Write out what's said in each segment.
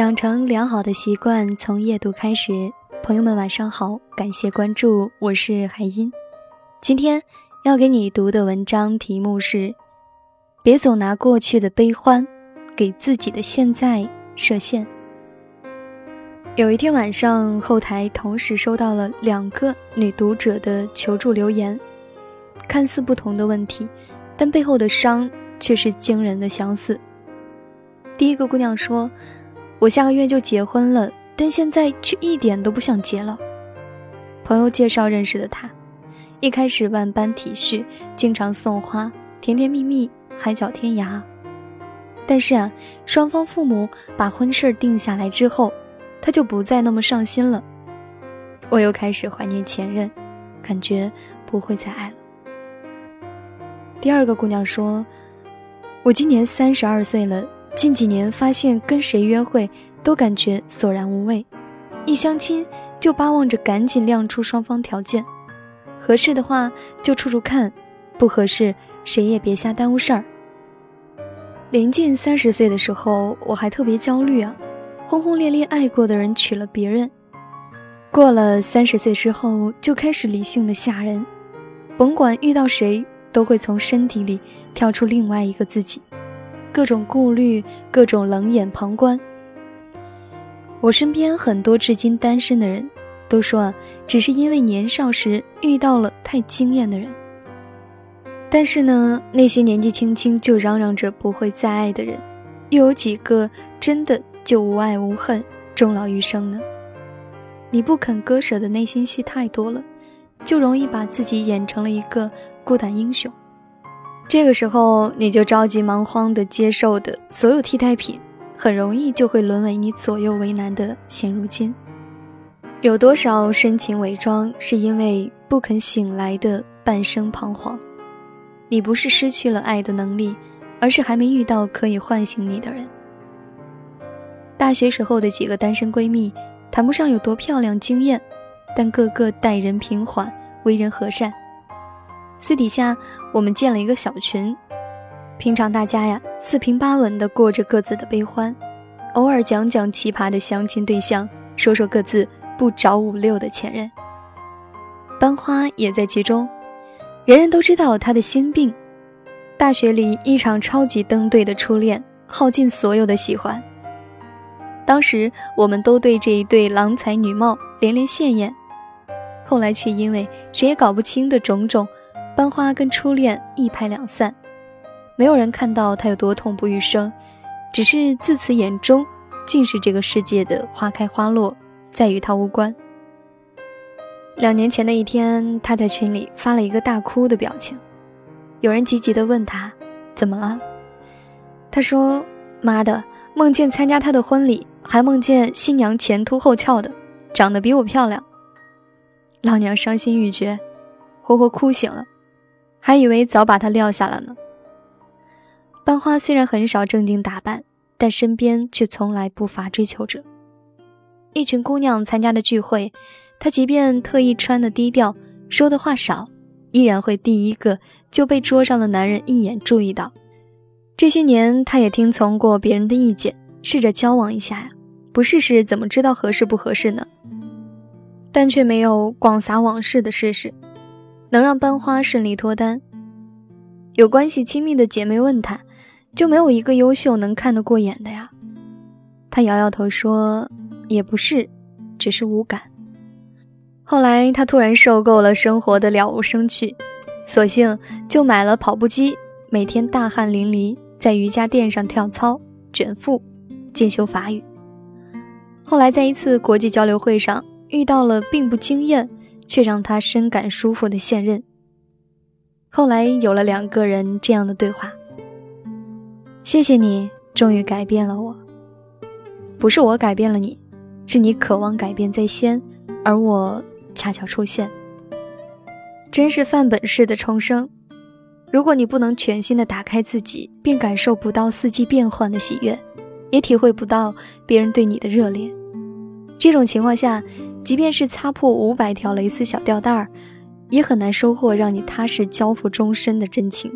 养成良好的习惯，从夜读开始。朋友们，晚上好，感谢关注，我是海音。今天要给你读的文章题目是：别总拿过去的悲欢，给自己的现在设限。有一天晚上，后台同时收到了两个女读者的求助留言，看似不同的问题，但背后的伤却是惊人的相似。第一个姑娘说。我下个月就结婚了，但现在却一点都不想结了。朋友介绍认识的他，一开始万般体恤，经常送花，甜甜蜜蜜，海角天涯。但是啊，双方父母把婚事定下来之后，他就不再那么上心了。我又开始怀念前任，感觉不会再爱了。第二个姑娘说：“我今年三十二岁了。”近几年发现跟谁约会都感觉索然无味，一相亲就巴望着赶紧亮出双方条件，合适的话就处处看，不合适谁也别瞎耽误事儿。临近三十岁的时候，我还特别焦虑啊，轰轰烈烈爱过的人娶了别人，过了三十岁之后就开始理性的吓人，甭管遇到谁都会从身体里跳出另外一个自己。各种顾虑，各种冷眼旁观。我身边很多至今单身的人，都说啊，只是因为年少时遇到了太惊艳的人。但是呢，那些年纪轻轻就嚷嚷着不会再爱的人，又有几个真的就无爱无恨，终老余生呢？你不肯割舍的内心戏太多了，就容易把自己演成了一个孤胆英雄。这个时候，你就着急忙慌地接受的所有替代品，很容易就会沦为你左右为难的现如今。有多少深情伪装，是因为不肯醒来的半生彷徨？你不是失去了爱的能力，而是还没遇到可以唤醒你的人。大学时候的几个单身闺蜜，谈不上有多漂亮惊艳，但个个待人平缓，为人和善。私底下，我们建了一个小群，平常大家呀四平八稳的过着各自的悲欢，偶尔讲讲奇葩的相亲对象，说说各自不着五六的前任。班花也在其中，人人都知道他的心病。大学里一场超级登对的初恋，耗尽所有的喜欢。当时我们都对这一对郎才女貌连连羡艳，后来却因为谁也搞不清的种种。班花跟初恋一拍两散，没有人看到他有多痛不欲生，只是自此眼中尽是这个世界的花开花落，再与他无关。两年前的一天，他在群里发了一个大哭的表情，有人急急地问他怎么了，他说：“妈的，梦见参加他的婚礼，还梦见新娘前凸后翘的，长得比我漂亮。”老娘伤心欲绝，活活哭醒了。还以为早把他撂下了呢。班花虽然很少正经打扮，但身边却从来不乏追求者。一群姑娘参加的聚会，她即便特意穿的低调，说的话少，依然会第一个就被桌上的男人一眼注意到。这些年，她也听从过别人的意见，试着交往一下呀，不试试怎么知道合适不合适呢？但却没有广撒网式的试试。能让班花顺利脱单。有关系亲密的姐妹问他，就没有一个优秀能看得过眼的呀？他摇摇头说：“也不是，只是无感。”后来他突然受够了生活的了无生趣，索性就买了跑步机，每天大汗淋漓，在瑜伽垫上跳操、卷腹、进修法语。后来在一次国际交流会上遇到了并不惊艳。却让他深感舒服的现任。后来有了两个人这样的对话：“谢谢你，终于改变了我。不是我改变了你，是你渴望改变在先，而我恰巧出现。真是范本式的重生。如果你不能全心的打开自己，并感受不到四季变换的喜悦，也体会不到别人对你的热烈。这种情况下。”即便是擦破五百条蕾丝小吊带儿，也很难收获让你踏实交付终身的真情。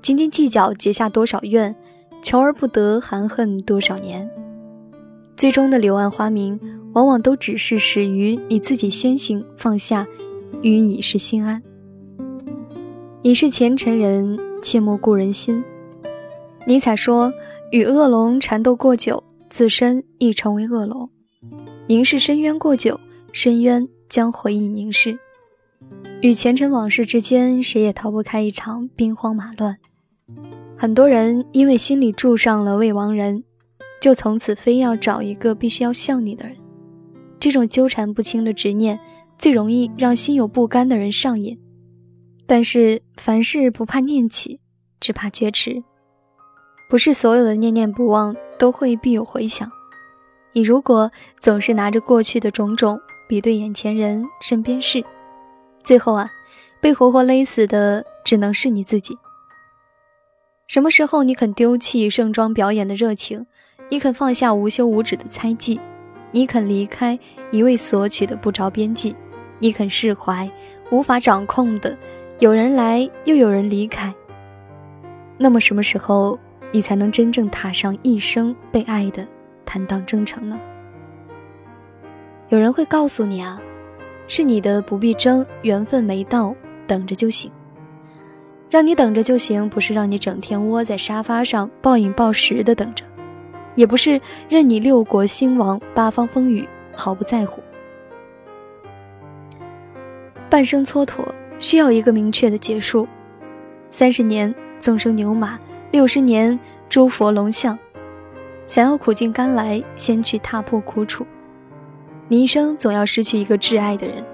斤斤计较结下多少怨，求而不得，含恨多少年。最终的柳暗花明，往往都只是始于你自己先行放下，与已是心安。已是前尘人，切莫故人心。尼采说：“与恶龙缠斗过久，自身亦成为恶龙；凝视深渊过久，深渊将回忆凝视。与前尘往事之间，谁也逃不开一场兵荒马乱。很多人因为心里住上了未亡人，就从此非要找一个必须要像你的人。这种纠缠不清的执念，最容易让心有不甘的人上瘾。但是凡事不怕念起，只怕觉迟。”不是所有的念念不忘都会必有回响。你如果总是拿着过去的种种比对眼前人、身边事，最后啊，被活活勒死的只能是你自己。什么时候你肯丢弃盛装表演的热情？你肯放下无休无止的猜忌？你肯离开一味索取的不着边际？你肯释怀无法掌控的有人来又有人离开？那么什么时候？你才能真正踏上一生被爱的坦荡征程呢？有人会告诉你啊，是你的不必争，缘分没到，等着就行。让你等着就行，不是让你整天窝在沙发上暴饮暴食的等着，也不是任你六国兴亡，八方风雨毫不在乎。半生蹉跎需要一个明确的结束，三十年纵生牛马。六十年，诸佛龙象。想要苦尽甘来，先去踏破苦楚。你一生总要失去一个挚爱的人，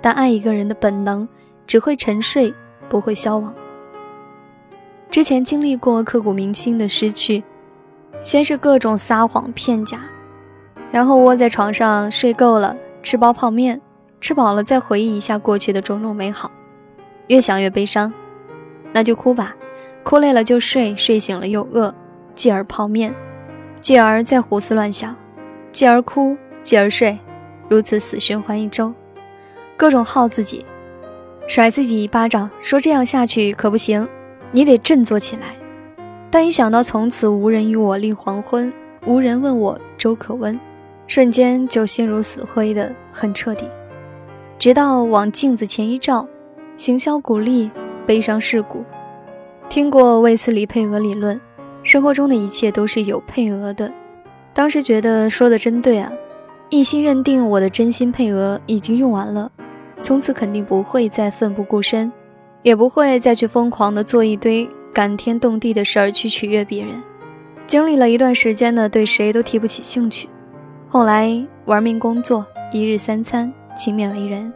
但爱一个人的本能只会沉睡，不会消亡。之前经历过刻骨铭心的失去，先是各种撒谎骗假，然后窝在床上睡够了，吃包泡面，吃饱了再回忆一下过去的种种美好，越想越悲伤，那就哭吧。哭累了就睡，睡醒了又饿，继而泡面，继而再胡思乱想，继而哭，继而睡，如此死循环一周，各种耗自己，甩自己一巴掌，说这样下去可不行，你得振作起来。但一想到从此无人与我立黄昏，无人问我粥可温，瞬间就心如死灰的很彻底。直到往镜子前一照，行销鼓励，悲伤世故。听过卫斯理配额理论，生活中的一切都是有配额的。当时觉得说的真对啊，一心认定我的真心配额已经用完了，从此肯定不会再奋不顾身，也不会再去疯狂的做一堆感天动地的事儿去取悦别人。经历了一段时间的对谁都提不起兴趣，后来玩命工作，一日三餐，勤勉为人，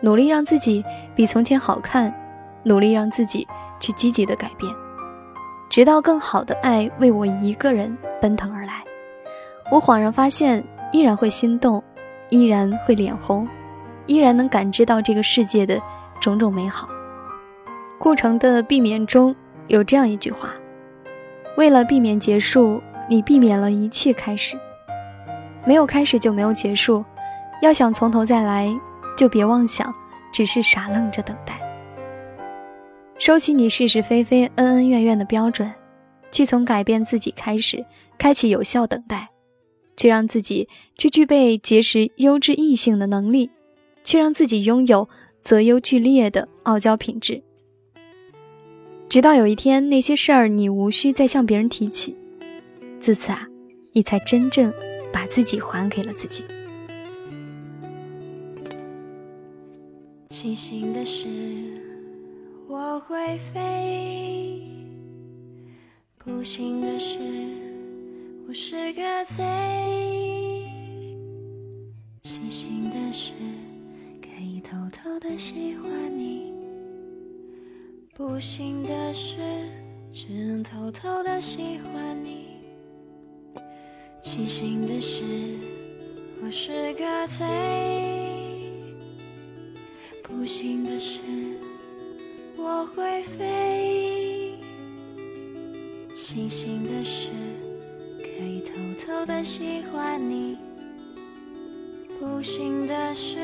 努力让自己比从前好看，努力让自己。去积极的改变，直到更好的爱为我一个人奔腾而来，我恍然发现，依然会心动，依然会脸红，依然能感知到这个世界的种种美好。顾城的避免中有这样一句话：为了避免结束，你避免了一切开始。没有开始就没有结束，要想从头再来，就别妄想，只是傻愣着等待。收起你是是非非、恩恩怨怨的标准，去从改变自己开始，开启有效等待，去让自己去具备结识优质异性的能力，去让自己拥有择优俱劣的傲娇品质。直到有一天，那些事儿你无需再向别人提起，自此啊，你才真正把自己还给了自己。庆幸的是。我会飞，不幸的是，我是个贼。庆幸的是，可以偷偷的喜欢你；不幸的是，只能偷偷的喜欢你。庆幸的是，我是个贼。不幸的是。我会飞，庆幸的是可以偷偷的喜欢你，不幸的是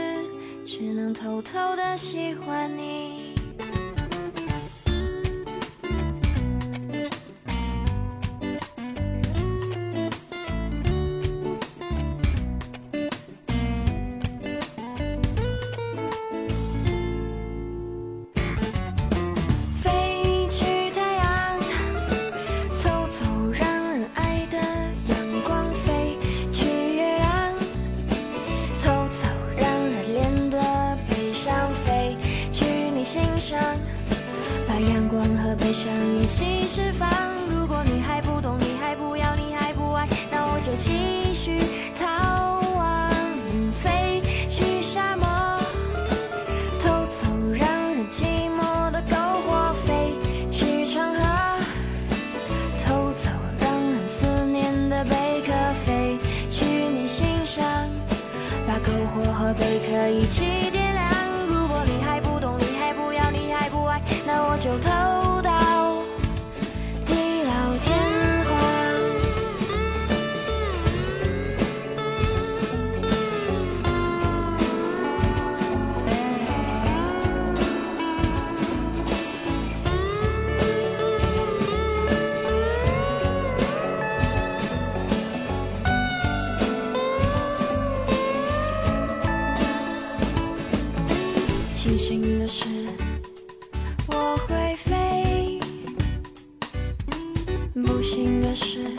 只能偷偷的喜欢你。心的事。